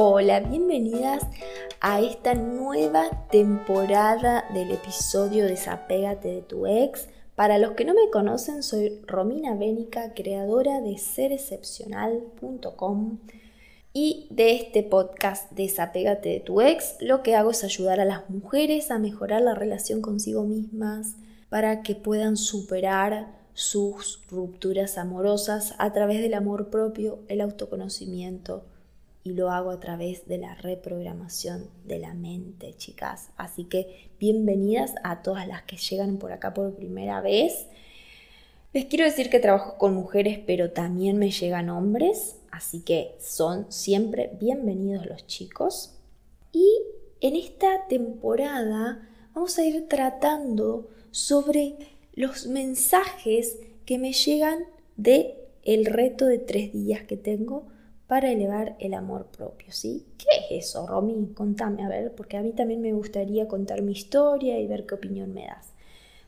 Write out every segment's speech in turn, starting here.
Hola, bienvenidas a esta nueva temporada del episodio Desapégate de tu ex. Para los que no me conocen, soy Romina Bénica, creadora de serexcepcional.com y de este podcast Desapégate de tu ex. Lo que hago es ayudar a las mujeres a mejorar la relación consigo mismas para que puedan superar sus rupturas amorosas a través del amor propio, el autoconocimiento y lo hago a través de la reprogramación de la mente, chicas. Así que bienvenidas a todas las que llegan por acá por primera vez. Les quiero decir que trabajo con mujeres, pero también me llegan hombres, así que son siempre bienvenidos los chicos. Y en esta temporada vamos a ir tratando sobre los mensajes que me llegan de el reto de tres días que tengo para elevar el amor propio, ¿sí? ¿Qué es eso, Romy? Contame, a ver, porque a mí también me gustaría contar mi historia y ver qué opinión me das.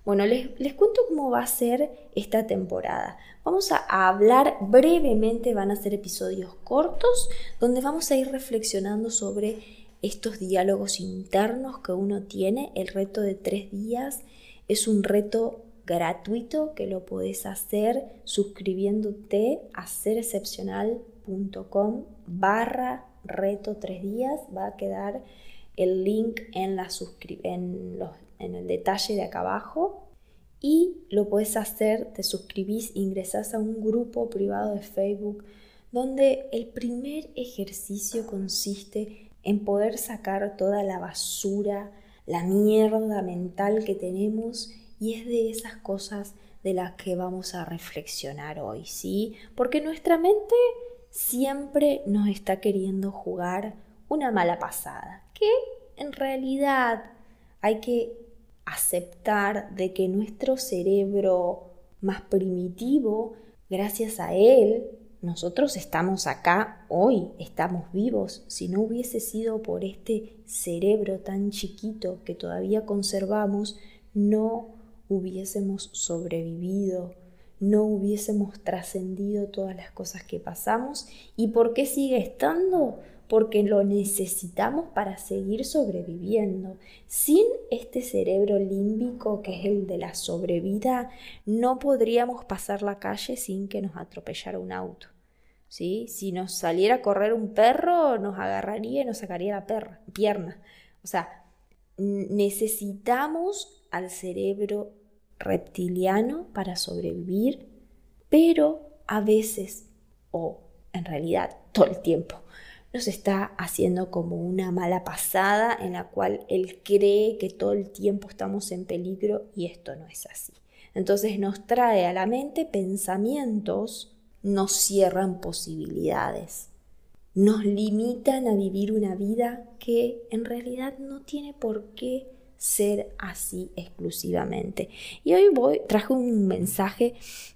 Bueno, les, les cuento cómo va a ser esta temporada. Vamos a hablar brevemente, van a ser episodios cortos, donde vamos a ir reflexionando sobre estos diálogos internos que uno tiene. El reto de tres días es un reto gratuito que lo puedes hacer suscribiéndote a ser excepcional com barra reto tres días. Va a quedar el link en, la en, en el detalle de acá abajo. Y lo puedes hacer, te suscribís, ingresás a un grupo privado de Facebook donde el primer ejercicio consiste en poder sacar toda la basura, la mierda mental que tenemos y es de esas cosas de las que vamos a reflexionar hoy, ¿sí? Porque nuestra mente siempre nos está queriendo jugar una mala pasada, que en realidad hay que aceptar de que nuestro cerebro más primitivo, gracias a él, nosotros estamos acá hoy, estamos vivos. Si no hubiese sido por este cerebro tan chiquito que todavía conservamos, no hubiésemos sobrevivido no hubiésemos trascendido todas las cosas que pasamos. ¿Y por qué sigue estando? Porque lo necesitamos para seguir sobreviviendo. Sin este cerebro límbico que es el de la sobrevida, no podríamos pasar la calle sin que nos atropellara un auto. ¿Sí? Si nos saliera a correr un perro, nos agarraría y nos sacaría la perra, pierna. O sea, necesitamos al cerebro reptiliano para sobrevivir, pero a veces, o en realidad todo el tiempo, nos está haciendo como una mala pasada en la cual él cree que todo el tiempo estamos en peligro y esto no es así. Entonces nos trae a la mente pensamientos, nos cierran posibilidades, nos limitan a vivir una vida que en realidad no tiene por qué ser así exclusivamente. Y hoy voy, traje un mensaje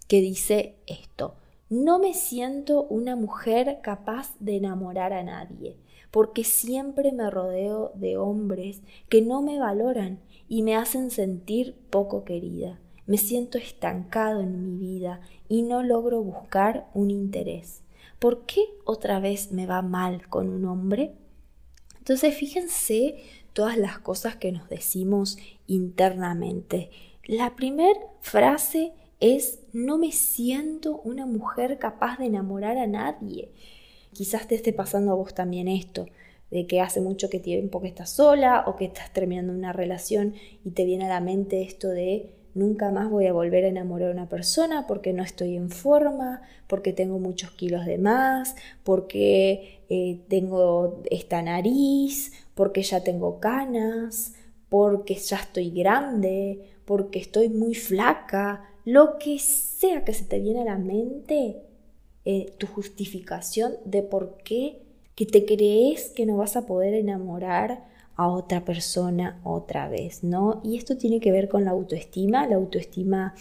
que dice esto. No me siento una mujer capaz de enamorar a nadie, porque siempre me rodeo de hombres que no me valoran y me hacen sentir poco querida. Me siento estancado en mi vida y no logro buscar un interés. ¿Por qué otra vez me va mal con un hombre? Entonces fíjense todas las cosas que nos decimos internamente. La primera frase es no me siento una mujer capaz de enamorar a nadie. Quizás te esté pasando a vos también esto, de que hace mucho que tiempo que estás sola o que estás terminando una relación y te viene a la mente esto de nunca más voy a volver a enamorar a una persona porque no estoy en forma, porque tengo muchos kilos de más, porque eh, tengo esta nariz, porque ya tengo canas, porque ya estoy grande, porque estoy muy flaca, lo que sea que se te viene a la mente, eh, tu justificación de por qué que te crees que no vas a poder enamorar a otra persona otra vez, ¿no? Y esto tiene que ver con la autoestima, la autoestima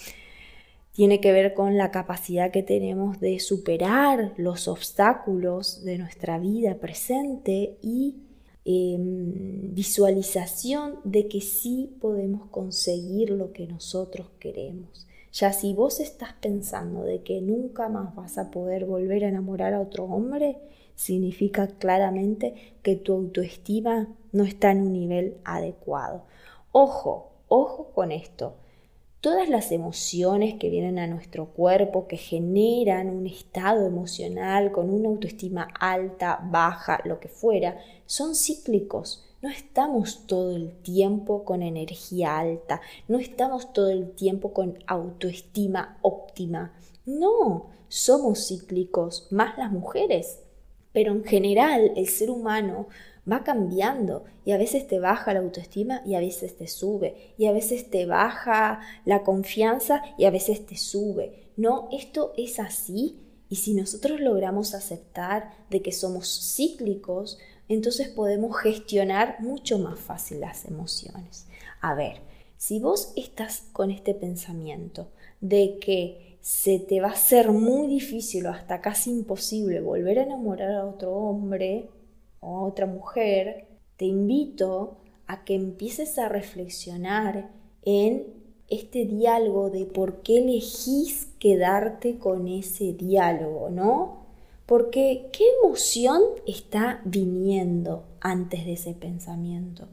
tiene que ver con la capacidad que tenemos de superar los obstáculos de nuestra vida presente y em, visualización de que sí podemos conseguir lo que nosotros queremos. Ya si vos estás pensando de que nunca más vas a poder volver a enamorar a otro hombre, significa claramente que tu autoestima no está en un nivel adecuado. Ojo, ojo con esto. Todas las emociones que vienen a nuestro cuerpo, que generan un estado emocional con una autoestima alta, baja, lo que fuera, son cíclicos. No estamos todo el tiempo con energía alta, no estamos todo el tiempo con autoestima óptima. No, somos cíclicos, más las mujeres. Pero en general el ser humano va cambiando y a veces te baja la autoestima y a veces te sube y a veces te baja la confianza y a veces te sube. No, esto es así y si nosotros logramos aceptar de que somos cíclicos, entonces podemos gestionar mucho más fácil las emociones. A ver, si vos estás con este pensamiento de que se te va a ser muy difícil o hasta casi imposible volver a enamorar a otro hombre, o a otra mujer, te invito a que empieces a reflexionar en este diálogo de por qué elegís quedarte con ese diálogo, ¿no? Porque qué emoción está viniendo antes de ese pensamiento.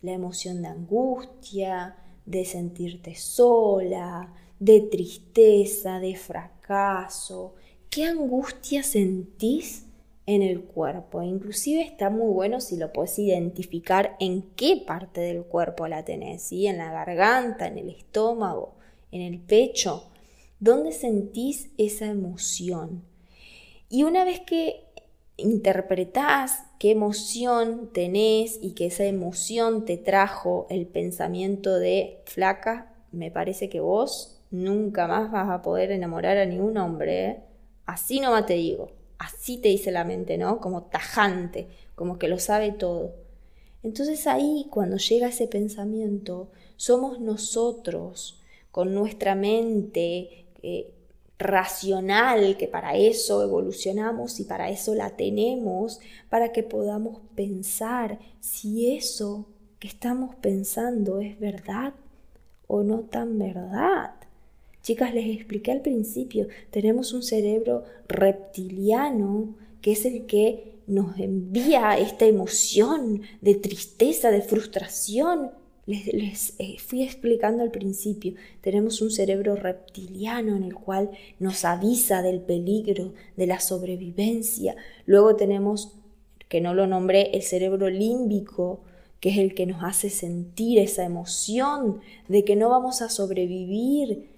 La emoción de angustia, de sentirte sola, de tristeza, de fracaso. ¿Qué angustia sentís en el cuerpo. Inclusive está muy bueno si lo puedes identificar en qué parte del cuerpo la tenés, ¿sí? en la garganta, en el estómago, en el pecho, ¿dónde sentís esa emoción? Y una vez que interpretás qué emoción tenés y que esa emoción te trajo el pensamiento de flaca, me parece que vos nunca más vas a poder enamorar a ningún hombre. ¿eh? Así nomás te digo. Así te dice la mente, ¿no? Como tajante, como que lo sabe todo. Entonces ahí, cuando llega ese pensamiento, somos nosotros, con nuestra mente eh, racional, que para eso evolucionamos y para eso la tenemos, para que podamos pensar si eso que estamos pensando es verdad o no tan verdad. Chicas, les expliqué al principio, tenemos un cerebro reptiliano que es el que nos envía esta emoción de tristeza, de frustración. Les, eh, fui explicando al principio, tenemos un cerebro reptiliano en el cual nos avisa del peligro, de la sobrevivencia. Luego tenemos, que no lo nombré, el cerebro límbico, que es el que nos hace sentir esa emoción de que no vamos a sobrevivir,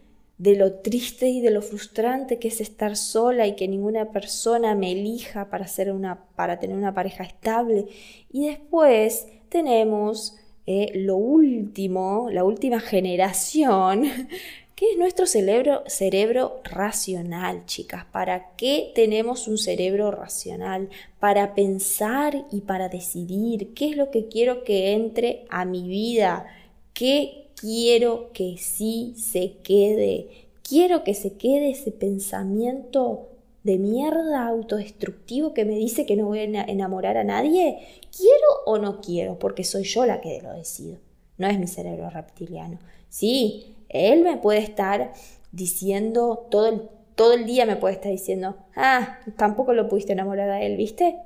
de lo triste y de lo frustrante que es estar sola y que ninguna persona me elija para, una, para tener una pareja estable. Y después tenemos eh, lo último, la última generación, que es nuestro cerebro, cerebro racional, chicas. ¿Para qué tenemos un cerebro racional? Para pensar y para decidir qué es lo que quiero que entre a mi vida, qué quiero que sí se quede. Quiero que se quede ese pensamiento de mierda autodestructivo que me dice que no voy a enamorar a nadie. ¿Quiero o no quiero? Porque soy yo la que lo decido. No es mi cerebro reptiliano. Sí, él me puede estar diciendo todo el, todo el día me puede estar diciendo, ah, tampoco lo pudiste enamorar a él, ¿viste?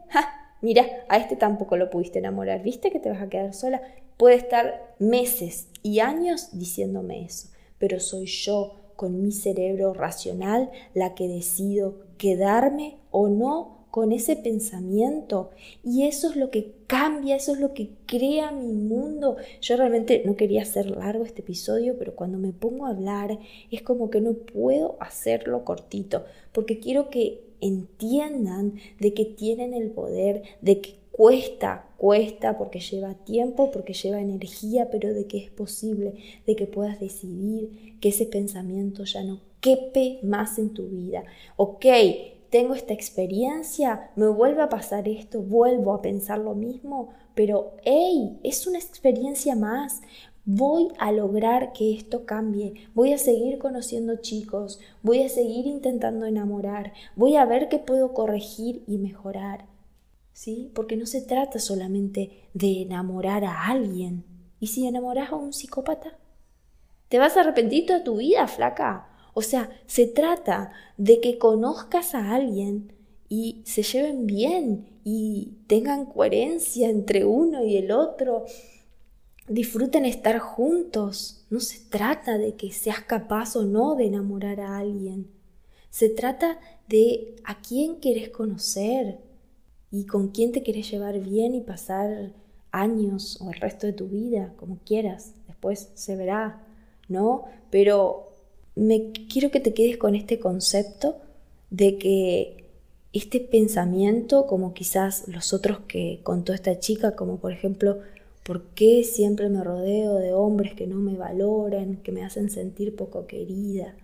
mira, a este tampoco lo pudiste enamorar, ¿viste que te vas a quedar sola? Puede estar meses y años diciéndome eso, pero soy yo con mi cerebro racional la que decido quedarme o no con ese pensamiento y eso es lo que cambia, eso es lo que crea mi mundo. Yo realmente no quería hacer largo este episodio, pero cuando me pongo a hablar es como que no puedo hacerlo cortito, porque quiero que entiendan de que tienen el poder, de que cuesta, cuesta porque lleva tiempo, porque lleva energía, pero de que es posible, de que puedas decidir que ese pensamiento ya no quepe más en tu vida. Ok, tengo esta experiencia, me vuelve a pasar esto, vuelvo a pensar lo mismo, pero hey, es una experiencia más voy a lograr que esto cambie, voy a seguir conociendo chicos, voy a seguir intentando enamorar, voy a ver qué puedo corregir y mejorar. ¿Sí? Porque no se trata solamente de enamorar a alguien. ¿Y si enamoras a un psicópata? ¿Te vas a arrepentir toda tu vida, flaca? O sea, se trata de que conozcas a alguien y se lleven bien y tengan coherencia entre uno y el otro. Disfruten estar juntos. No se trata de que seas capaz o no de enamorar a alguien. Se trata de a quién quieres conocer y con quién te quieres llevar bien y pasar años o el resto de tu vida, como quieras. Después se verá, ¿no? Pero me quiero que te quedes con este concepto de que este pensamiento, como quizás los otros que contó esta chica, como por ejemplo, ¿por qué siempre me rodeo de hombres que no me valoran, que me hacen sentir poco querida?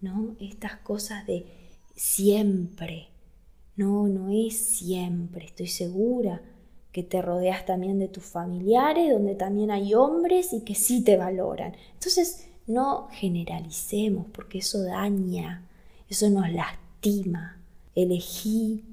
¿No? Estas cosas de siempre. No, no es siempre, estoy segura que te rodeas también de tus familiares, donde también hay hombres y que sí te valoran. Entonces, no generalicemos, porque eso daña, eso nos lastima. Elegí,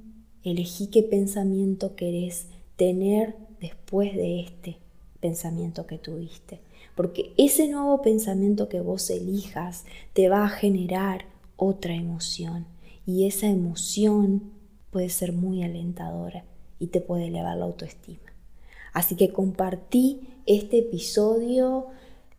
elegí qué pensamiento querés tener después de este pensamiento que tuviste. Porque ese nuevo pensamiento que vos elijas te va a generar otra emoción. Y esa emoción puede ser muy alentadora y te puede elevar la autoestima. Así que compartí este episodio,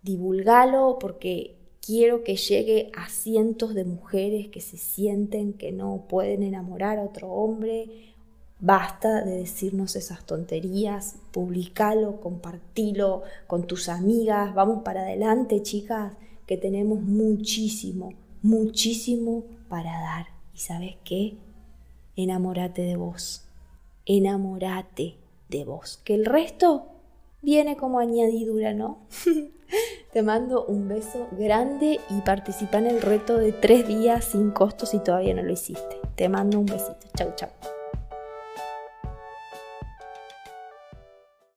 divulgalo porque quiero que llegue a cientos de mujeres que se sienten que no pueden enamorar a otro hombre. Basta de decirnos esas tonterías, publicalo, compartilo con tus amigas, vamos para adelante chicas, que tenemos muchísimo, muchísimo para dar. ¿Y sabes qué? Enamórate de vos enamórate de vos, que el resto viene como añadidura, ¿no? Te mando un beso grande y participa en el reto de tres días sin costo si todavía no lo hiciste. Te mando un besito. Chau, chau.